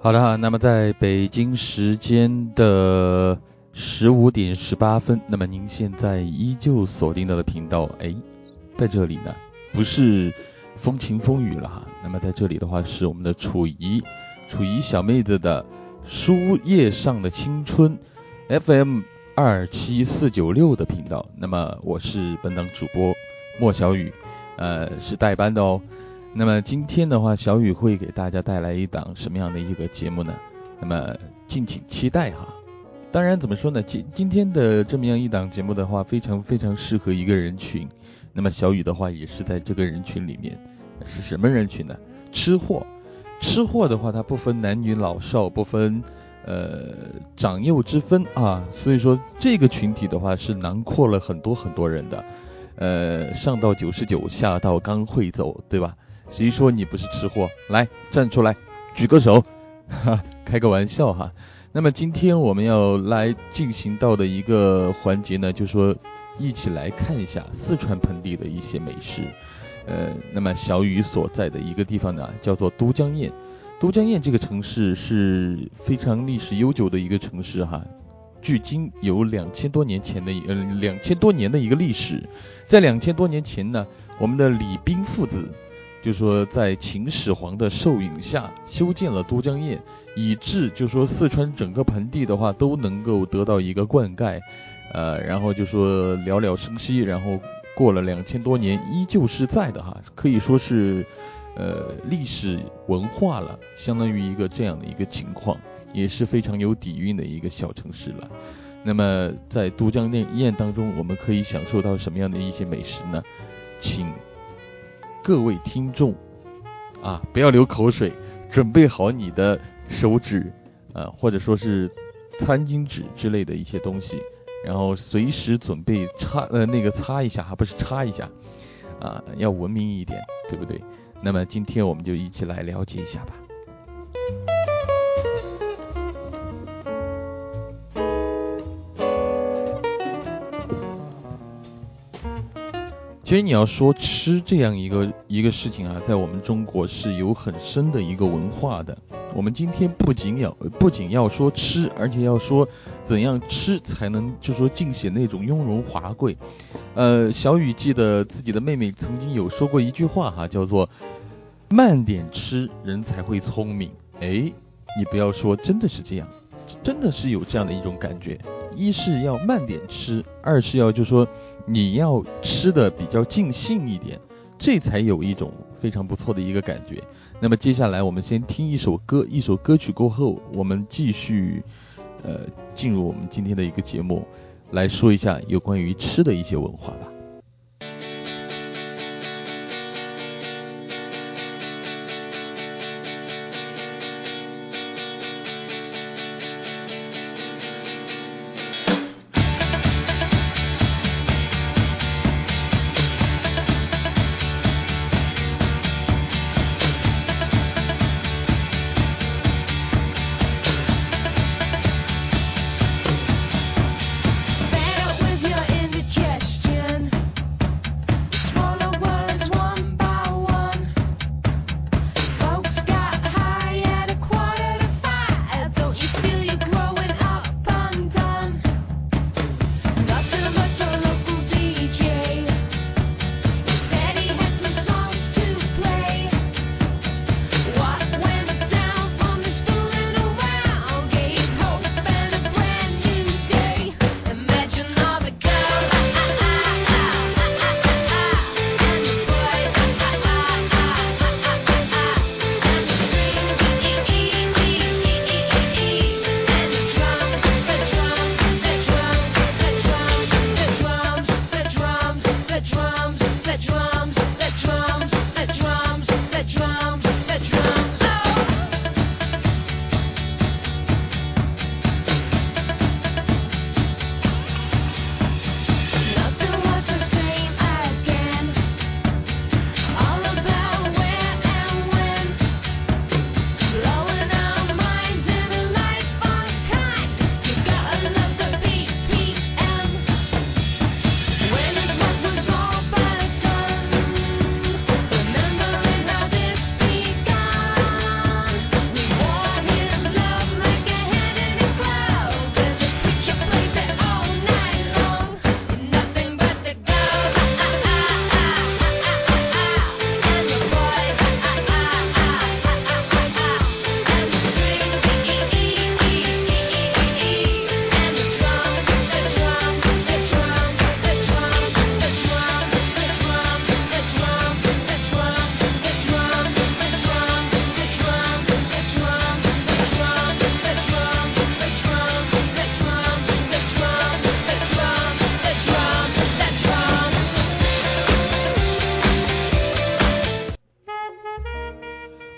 好的，那么在北京时间的十五点十八分，那么您现在依旧锁定到的频道，哎，在这里呢，不是风晴风雨了哈，那么在这里的话是我们的楚怡，楚怡小妹子的书页上的青春 FM 二七四九六的频道，那么我是本档主播莫小雨，呃，是代班的哦。那么今天的话，小雨会给大家带来一档什么样的一个节目呢？那么敬请期待哈。当然怎么说呢？今今天的这么样一档节目的话，非常非常适合一个人群。那么小雨的话也是在这个人群里面，是什么人群呢？吃货。吃货的话，它不分男女老少，不分呃长幼之分啊。所以说这个群体的话是囊括了很多很多人的。呃，上到九十九，下到刚会走，对吧？谁说你不是吃货？来站出来，举个手，哈，开个玩笑哈。那么今天我们要来进行到的一个环节呢，就是说一起来看一下四川盆地的一些美食。呃，那么小雨所在的一个地方呢，叫做都江堰。都江堰这个城市是非常历史悠久的一个城市哈，距今有两千多年前的呃两千多年的一个历史。在两千多年前呢，我们的李冰父子。就说在秦始皇的授引下修建了都江堰，以致就说四川整个盆地的话都能够得到一个灌溉，呃，然后就说了了生息，然后过了两千多年依旧是在的哈，可以说是呃历史文化了，相当于一个这样的一个情况，也是非常有底蕴的一个小城市了。那么在都江堰堰当中，我们可以享受到什么样的一些美食呢？请。各位听众啊，不要流口水，准备好你的手纸，呃，或者说是餐巾纸之类的一些东西，然后随时准备擦呃那个擦一下，还不是擦一下啊，要文明一点，对不对？那么今天我们就一起来了解一下吧。其实你要说吃这样一个一个事情啊，在我们中国是有很深的一个文化的。我们今天不仅要不仅要说吃，而且要说怎样吃才能就说尽显那种雍容华贵。呃，小雨记得自己的妹妹曾经有说过一句话哈，叫做慢点吃人才会聪明。哎，你不要说真的是这样，真的是有这样的一种感觉。一是要慢点吃，二是要就说。你要吃的比较尽兴一点，这才有一种非常不错的一个感觉。那么接下来我们先听一首歌，一首歌曲过后，我们继续呃进入我们今天的一个节目，来说一下有关于吃的一些文化吧。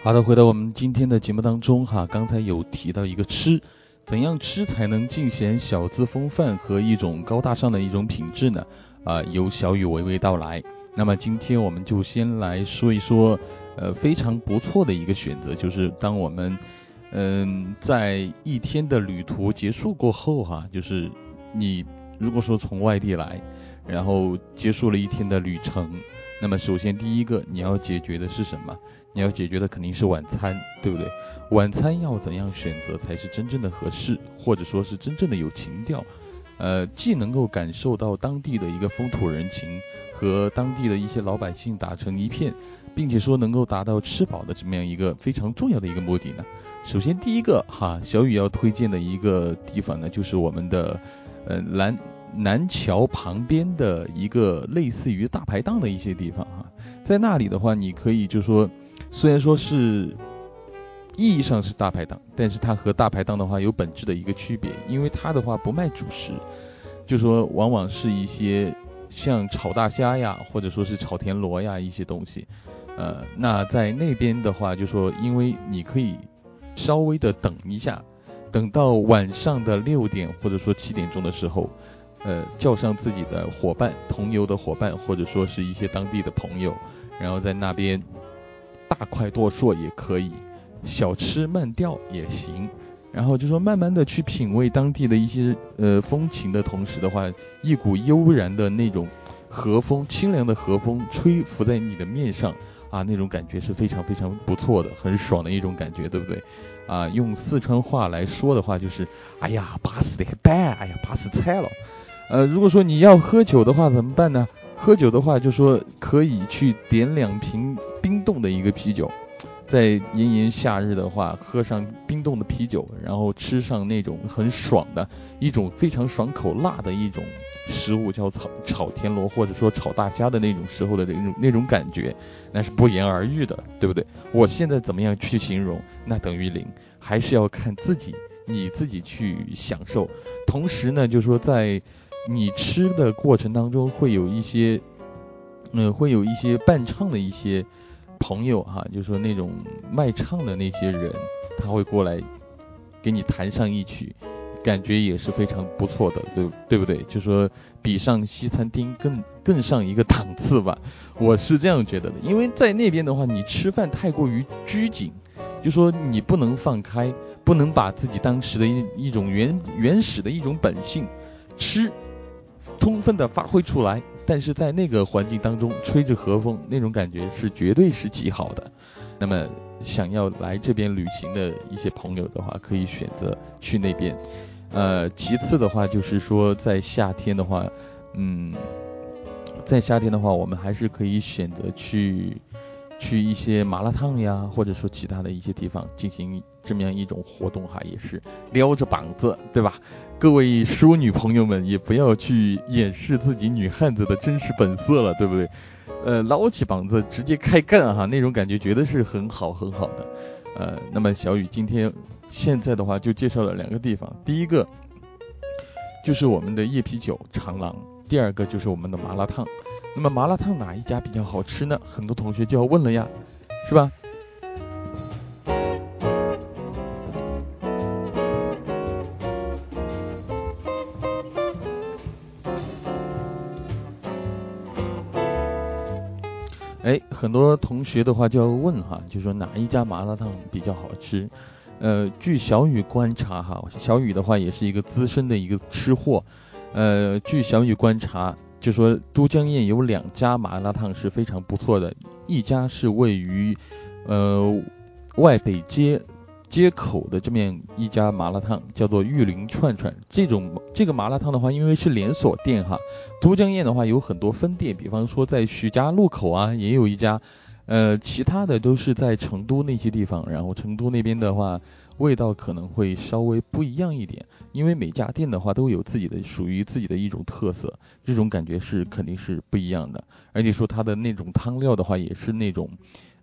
好的，回到我们今天的节目当中哈，刚才有提到一个吃，怎样吃才能尽显小资风范和一种高大上的一种品质呢？啊，由小雨娓娓道来。那么今天我们就先来说一说，呃，非常不错的一个选择，就是当我们嗯在一天的旅途结束过后哈，就是你如果说从外地来，然后结束了一天的旅程，那么首先第一个你要解决的是什么？你要解决的肯定是晚餐，对不对？晚餐要怎样选择才是真正的合适，或者说是真正的有情调？呃，既能够感受到当地的一个风土人情，和当地的一些老百姓打成一片，并且说能够达到吃饱的这么样一个非常重要的一个目的呢？首先第一个哈，小雨要推荐的一个地方呢，就是我们的呃南南桥旁边的一个类似于大排档的一些地方哈，在那里的话，你可以就说。虽然说是意义上是大排档，但是它和大排档的话有本质的一个区别，因为它的话不卖主食，就说往往是一些像炒大虾呀，或者说是炒田螺呀一些东西，呃，那在那边的话就说，因为你可以稍微的等一下，等到晚上的六点或者说七点钟的时候，呃，叫上自己的伙伴、同游的伙伴，或者说是一些当地的朋友，然后在那边。大快朵硕也可以，小吃慢调也行。然后就说慢慢的去品味当地的一些呃风情的同时的话，一股悠然的那种和风，清凉的和风吹拂在你的面上啊，那种感觉是非常非常不错的，很爽的一种感觉，对不对？啊，用四川话来说的话就是，哎呀，巴死的蛋，哎呀，巴死菜了。呃，如果说你要喝酒的话怎么办呢？喝酒的话就说可以去点两瓶。冰冻的一个啤酒，在炎炎夏日的话，喝上冰冻的啤酒，然后吃上那种很爽的一种非常爽口辣的一种食物，叫炒炒田螺或者说炒大虾的那种时候的那种那种感觉，那是不言而喻的，对不对？我现在怎么样去形容，那等于零，还是要看自己你自己去享受。同时呢，就说在你吃的过程当中，会有一些，嗯，会有一些伴唱的一些。朋友哈，就说那种卖唱的那些人，他会过来给你弹上一曲，感觉也是非常不错的，对对不对？就说比上西餐厅更更上一个档次吧，我是这样觉得的。因为在那边的话，你吃饭太过于拘谨，就说你不能放开，不能把自己当时的一一种原原始的一种本性吃充分的发挥出来。但是在那个环境当中，吹着和风，那种感觉是绝对是极好的。那么想要来这边旅行的一些朋友的话，可以选择去那边。呃，其次的话就是说，在夏天的话，嗯，在夏天的话，我们还是可以选择去。去一些麻辣烫呀，或者说其他的一些地方进行这么样一种活动哈，也是撩着膀子，对吧？各位淑女朋友们也不要去掩饰自己女汉子的真实本色了，对不对？呃，捞起膀子直接开干哈，那种感觉绝对是很好很好的。呃，那么小雨今天现在的话就介绍了两个地方，第一个就是我们的夜啤酒长廊，第二个就是我们的麻辣烫。那么麻辣烫哪一家比较好吃呢？很多同学就要问了呀，是吧？哎，很多同学的话就要问哈，就说哪一家麻辣烫比较好吃？呃，据小雨观察哈，小雨的话也是一个资深的一个吃货，呃，据小雨观察。就说都江堰有两家麻辣烫是非常不错的，一家是位于呃外北街街口的这面一家麻辣烫，叫做玉林串串。这种这个麻辣烫的话，因为是连锁店哈，都江堰的话有很多分店，比方说在许家路口啊也有一家，呃其他的都是在成都那些地方，然后成都那边的话。味道可能会稍微不一样一点，因为每家店的话都有自己的属于自己的一种特色，这种感觉是肯定是不一样的。而且说它的那种汤料的话，也是那种，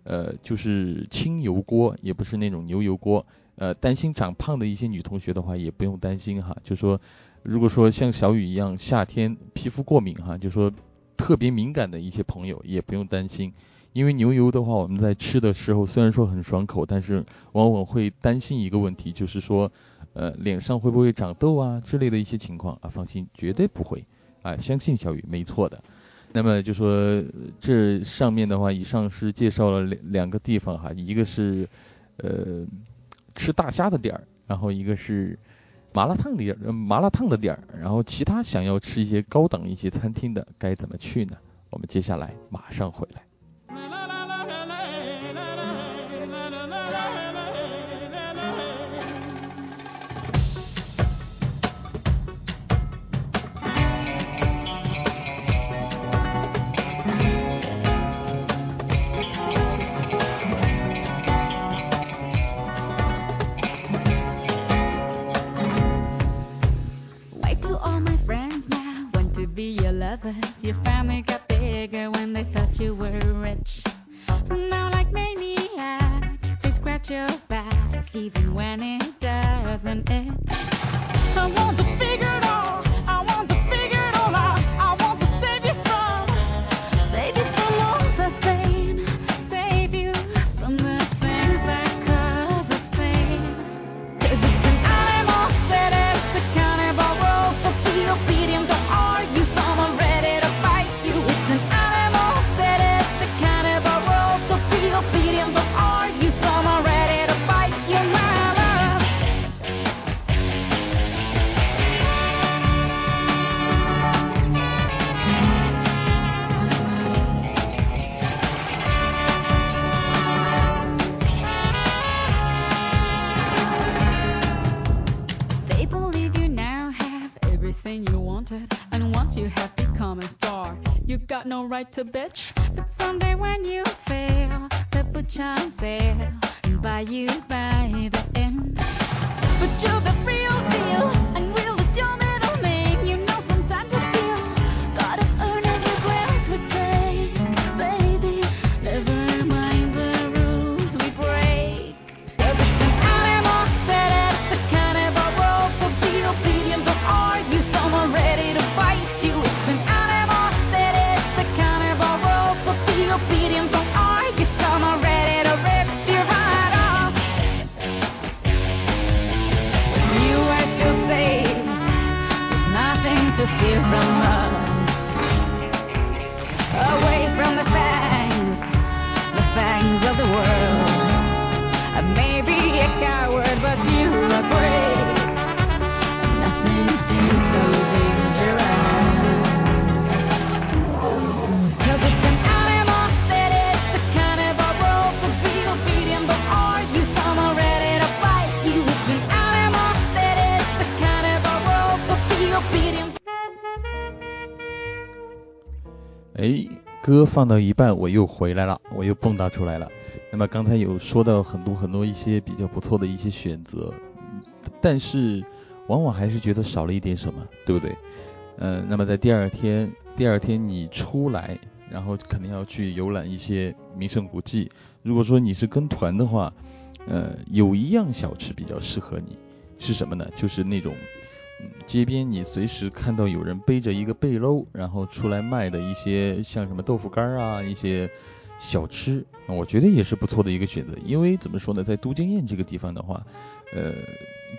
呃，就是清油锅，也不是那种牛油锅。呃，担心长胖的一些女同学的话，也不用担心哈。就说，如果说像小雨一样夏天皮肤过敏哈，就说特别敏感的一些朋友也不用担心，因为牛油的话，我们在吃的时候虽然说很爽口，但是往往会担心一个问题，就是说，呃，脸上会不会长痘啊之类的一些情况啊？放心，绝对不会啊，相信小雨没错的。那么就说这上面的话，以上是介绍了两两个地方哈，一个是呃吃大虾的点儿，然后一个是麻辣烫的点儿，麻辣烫的点儿，然后其他想要吃一些高档一些餐厅的该怎么去呢？我们接下来马上回来。others. Your family got bigger when they thought you were right to bitch. But someday when you fail, they put sale and buy you by 歌放到一半，我又回来了，我又蹦跶出来了。那么刚才有说到很多很多一些比较不错的一些选择，但是往往还是觉得少了一点什么，对不对？嗯，那么在第二天，第二天你出来，然后肯定要去游览一些名胜古迹。如果说你是跟团的话，呃，有一样小吃比较适合你，是什么呢？就是那种。街边你随时看到有人背着一个背篓，然后出来卖的一些像什么豆腐干啊，一些小吃，我觉得也是不错的一个选择。因为怎么说呢，在都江堰这个地方的话，呃，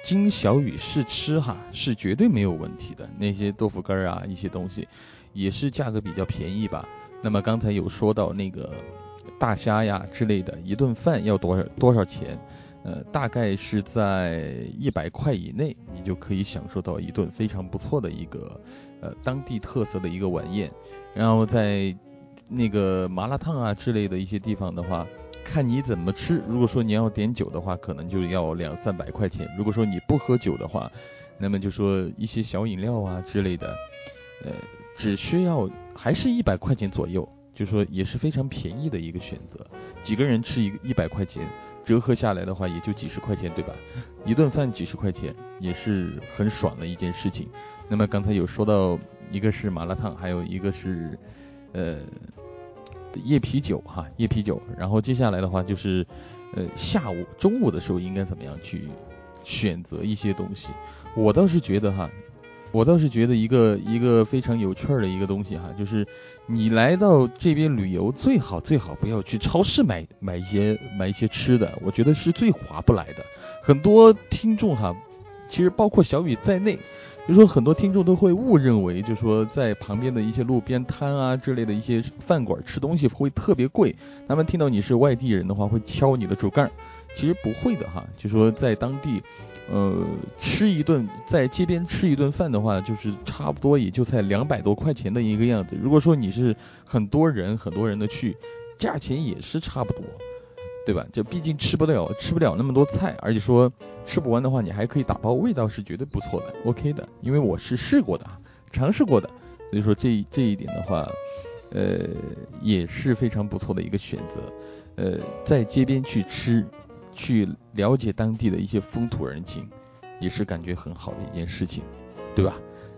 经小雨试吃哈，是绝对没有问题的。那些豆腐干啊，一些东西也是价格比较便宜吧。那么刚才有说到那个大虾呀之类的，一顿饭要多少多少钱？呃，大概是在一百块以内，你就可以享受到一顿非常不错的一个呃当地特色的一个晚宴。然后在那个麻辣烫啊之类的一些地方的话，看你怎么吃。如果说你要点酒的话，可能就要两三百块钱；如果说你不喝酒的话，那么就说一些小饮料啊之类的，呃，只需要还是一百块钱左右，就说也是非常便宜的一个选择。几个人吃一个一百块钱。折合下来的话，也就几十块钱，对吧？一顿饭几十块钱，也是很爽的一件事情。那么刚才有说到，一个是麻辣烫，还有一个是呃夜啤酒哈，夜啤酒。然后接下来的话就是呃下午、中午的时候应该怎么样去选择一些东西？我倒是觉得哈，我倒是觉得一个一个非常有趣儿的一个东西哈，就是你来到这边旅游，最好最好不要去超市买买一些买一些吃的，我觉得是最划不来的。很多听众哈，其实包括小雨在内，就说很多听众都会误认为，就说在旁边的一些路边摊啊之类的一些饭馆吃东西会特别贵，他们听到你是外地人的话会敲你的竹杠，其实不会的哈，就说在当地。呃，吃一顿在街边吃一顿饭的话，就是差不多也就才两百多块钱的一个样子。如果说你是很多人很多人的去，价钱也是差不多，对吧？就毕竟吃不了吃不了那么多菜，而且说吃不完的话，你还可以打包，味道是绝对不错的，OK 的。因为我是试过的，尝试过的，所以说这这一点的话，呃，也是非常不错的一个选择。呃，在街边去吃。去了解当地的一些风土人情，也是感觉很好的一件事情，对吧？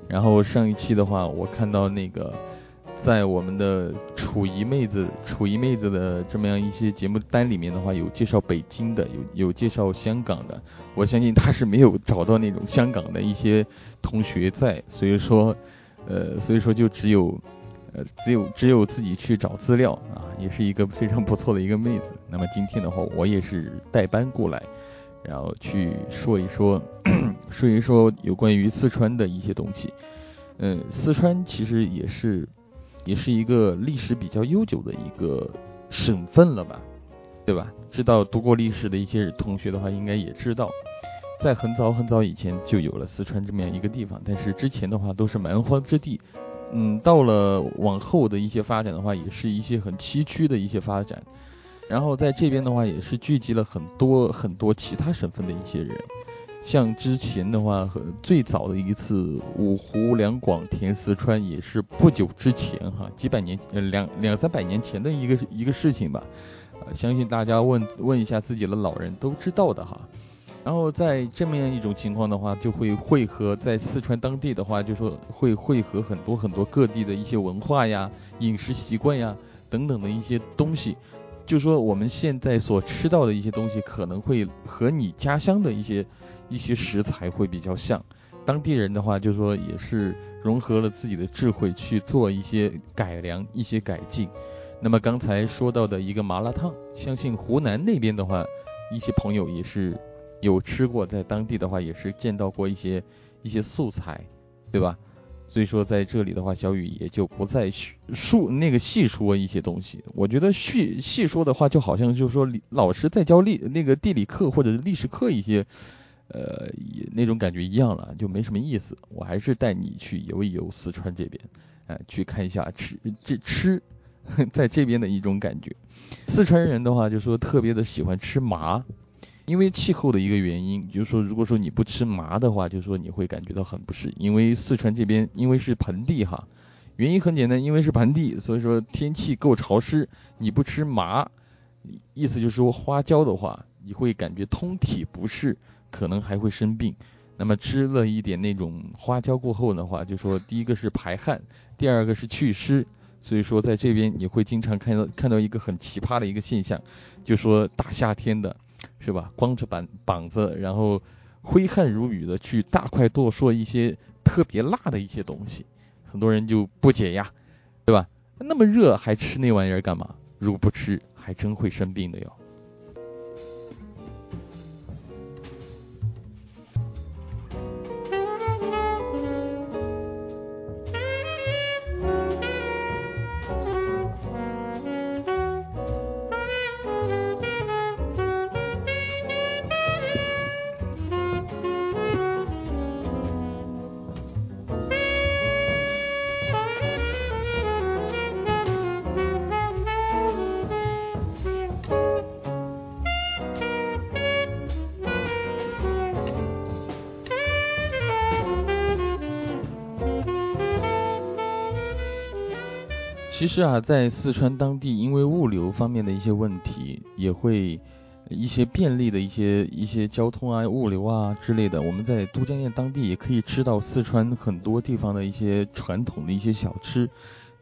然后上一期的话，我看到那个在我们的楚怡妹子、楚怡妹子的这么样一些节目单里面的话，有介绍北京的，有有介绍香港的。我相信他是没有找到那种香港的一些同学在，所以说，呃，所以说就只有。呃，只有只有自己去找资料啊，也是一个非常不错的一个妹子。那么今天的话，我也是代班过来，然后去说一说，说一说有关于四川的一些东西。嗯，四川其实也是也是一个历史比较悠久的一个省份了吧，对吧？知道读过历史的一些同学的话，应该也知道，在很早很早以前就有了四川这么样一个地方，但是之前的话都是蛮荒之地。嗯，到了往后的一些发展的话，也是一些很崎岖的一些发展。然后在这边的话，也是聚集了很多很多其他省份的一些人。像之前的话，和最早的一次五湖两广填四川，也是不久之前哈，几百年呃两两三百年前的一个一个事情吧。呃，相信大家问问一下自己的老人都知道的哈。然后在这么样一种情况的话，就会汇合在四川当地的话，就说会汇合很多很多各地的一些文化呀、饮食习惯呀等等的一些东西。就说我们现在所吃到的一些东西，可能会和你家乡的一些一些食材会比较像。当地人的话，就说也是融合了自己的智慧去做一些改良、一些改进。那么刚才说到的一个麻辣烫，相信湖南那边的话，一些朋友也是。有吃过，在当地的话也是见到过一些一些素材，对吧？所以说在这里的话，小雨也就不再述那个细说一些东西。我觉得细细说的话，就好像就是说老师在教历那个地理课或者历史课一些，呃，那种感觉一样了，就没什么意思。我还是带你去游一游四川这边，哎，去看一下吃这吃 在这边的一种感觉。四川人的话，就说特别的喜欢吃麻。因为气候的一个原因，就是说，如果说你不吃麻的话，就是说你会感觉到很不适。因为四川这边因为是盆地哈，原因很简单，因为是盆地，所以说天气够潮湿。你不吃麻，意思就是说花椒的话，你会感觉通体不适，可能还会生病。那么吃了一点那种花椒过后的话，就说第一个是排汗，第二个是祛湿。所以说在这边你会经常看到看到一个很奇葩的一个现象，就说大夏天的。是吧？光着膀膀子，然后挥汗如雨的去大快朵硕一些特别辣的一些东西，很多人就不解呀，对吧？那么热还吃那玩意儿干嘛？如果不吃，还真会生病的哟。其实啊，在四川当地，因为物流方面的一些问题，也会一些便利的一些一些交通啊、物流啊之类的。我们在都江堰当地也可以吃到四川很多地方的一些传统的一些小吃，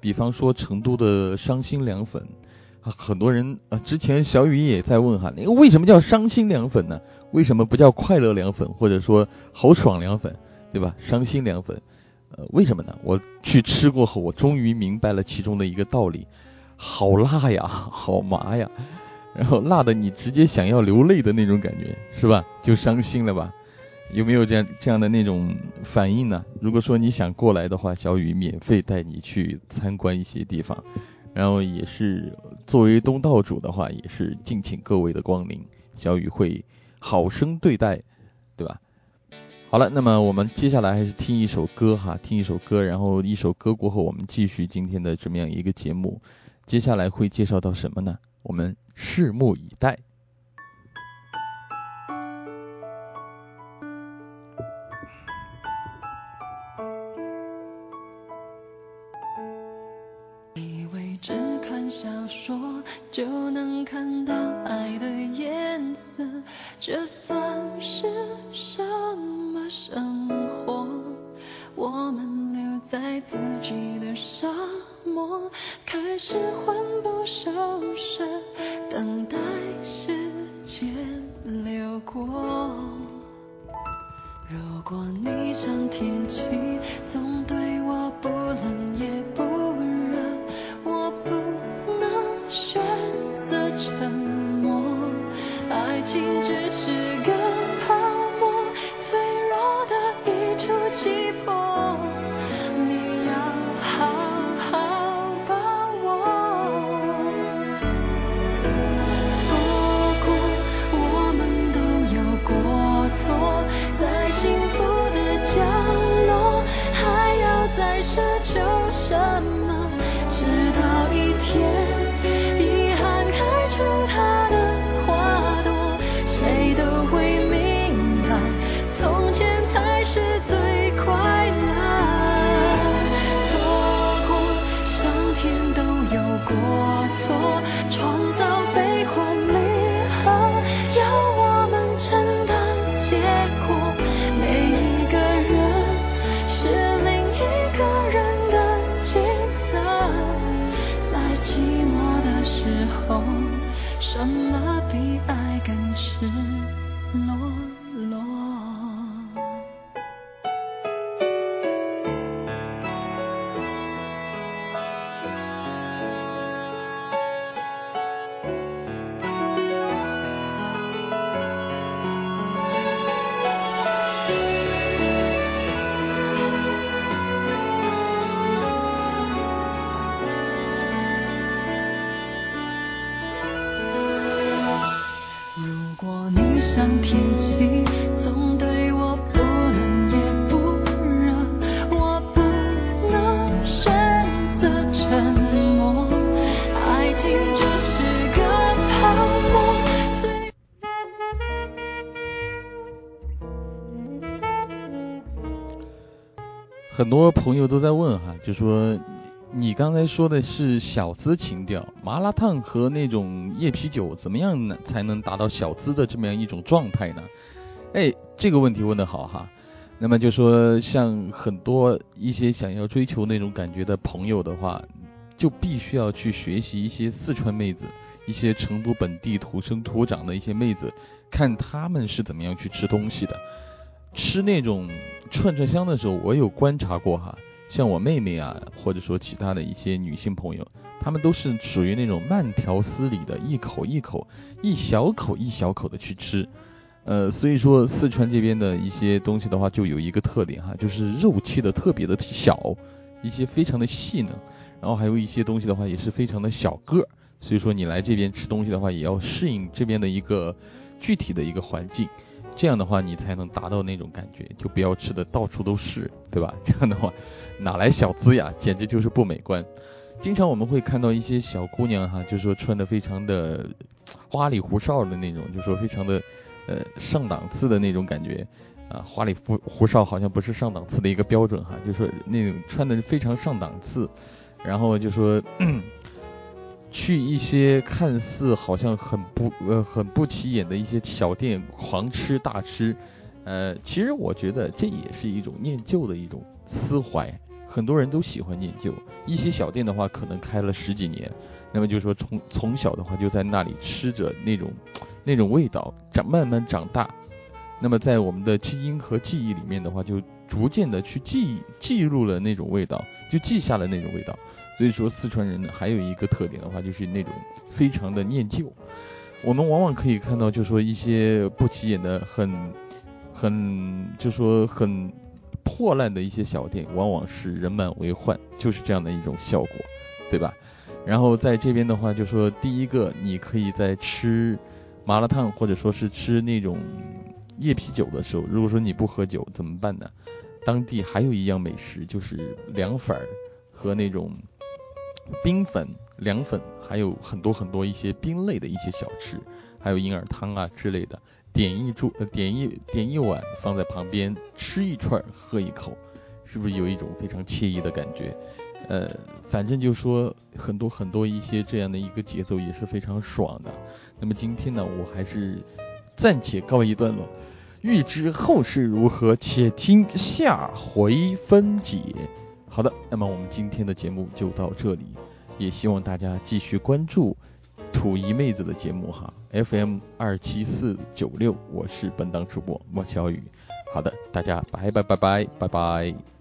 比方说成都的伤心凉粉啊，很多人啊，之前小雨也在问哈，那个为什么叫伤心凉粉呢？为什么不叫快乐凉粉或者说豪爽凉粉，对吧？伤心凉粉。呃，为什么呢？我去吃过后，我终于明白了其中的一个道理，好辣呀，好麻呀，然后辣的你直接想要流泪的那种感觉，是吧？就伤心了吧？有没有这样这样的那种反应呢？如果说你想过来的话，小雨免费带你去参观一些地方，然后也是作为东道主的话，也是敬请各位的光临，小雨会好生对待，对吧？好了，那么我们接下来还是听一首歌哈，听一首歌，然后一首歌过后，我们继续今天的这么样一个节目。接下来会介绍到什么呢？我们拭目以待。果你像天气，总对我不冷也不很多朋友都在问哈，就说你刚才说的是小资情调，麻辣烫和那种夜啤酒怎么样呢才能达到小资的这么样一种状态呢？哎，这个问题问得好哈。那么就说像很多一些想要追求那种感觉的朋友的话，就必须要去学习一些四川妹子，一些成都本地土生土长的一些妹子，看她们是怎么样去吃东西的。吃那种串串香的时候，我有观察过哈，像我妹妹啊，或者说其他的一些女性朋友，她们都是属于那种慢条斯理的，一口一口、一小口一小口的去吃。呃，所以说四川这边的一些东西的话，就有一个特点哈，就是肉切的特别的小，一些非常的细嫩，然后还有一些东西的话也是非常的小个儿。所以说你来这边吃东西的话，也要适应这边的一个具体的一个环境。这样的话，你才能达到那种感觉，就不要吃的到处都是，对吧？这样的话，哪来小资呀？简直就是不美观。经常我们会看到一些小姑娘哈，就说穿的非常的花里胡哨的那种，就说非常的呃上档次的那种感觉啊，花里胡胡哨好像不是上档次的一个标准哈，就说那种穿的非常上档次，然后就说。去一些看似好像很不呃很不起眼的一些小店狂吃大吃，呃，其实我觉得这也是一种念旧的一种思怀，很多人都喜欢念旧。一些小店的话，可能开了十几年，那么就是说从从小的话就在那里吃着那种那种味道，长慢慢长大，那么在我们的基因和记忆里面的话，就逐渐的去记记录了那种味道，就记下了那种味道。所以说四川人，还有一个特点的话，就是那种非常的念旧。我们往往可以看到，就说一些不起眼的、很很就说很破烂的一些小店，往往是人满为患，就是这样的一种效果，对吧？然后在这边的话，就说第一个，你可以在吃麻辣烫或者说是吃那种夜啤酒的时候，如果说你不喝酒怎么办呢？当地还有一样美食，就是凉粉儿和那种冰粉、凉粉，还有很多很多一些冰类的一些小吃，还有银耳汤啊之类的，点一注，呃点一点一碗放在旁边，吃一串，喝一口，是不是有一种非常惬意的感觉？呃，反正就说很多很多一些这样的一个节奏也是非常爽的。那么今天呢，我还是暂且告一段落。欲知后事如何，且听下回分解。好的，那么我们今天的节目就到这里，也希望大家继续关注楚姨妹子的节目哈，FM 二七四九六，我是本档主播莫小雨。好的，大家拜拜拜拜拜拜。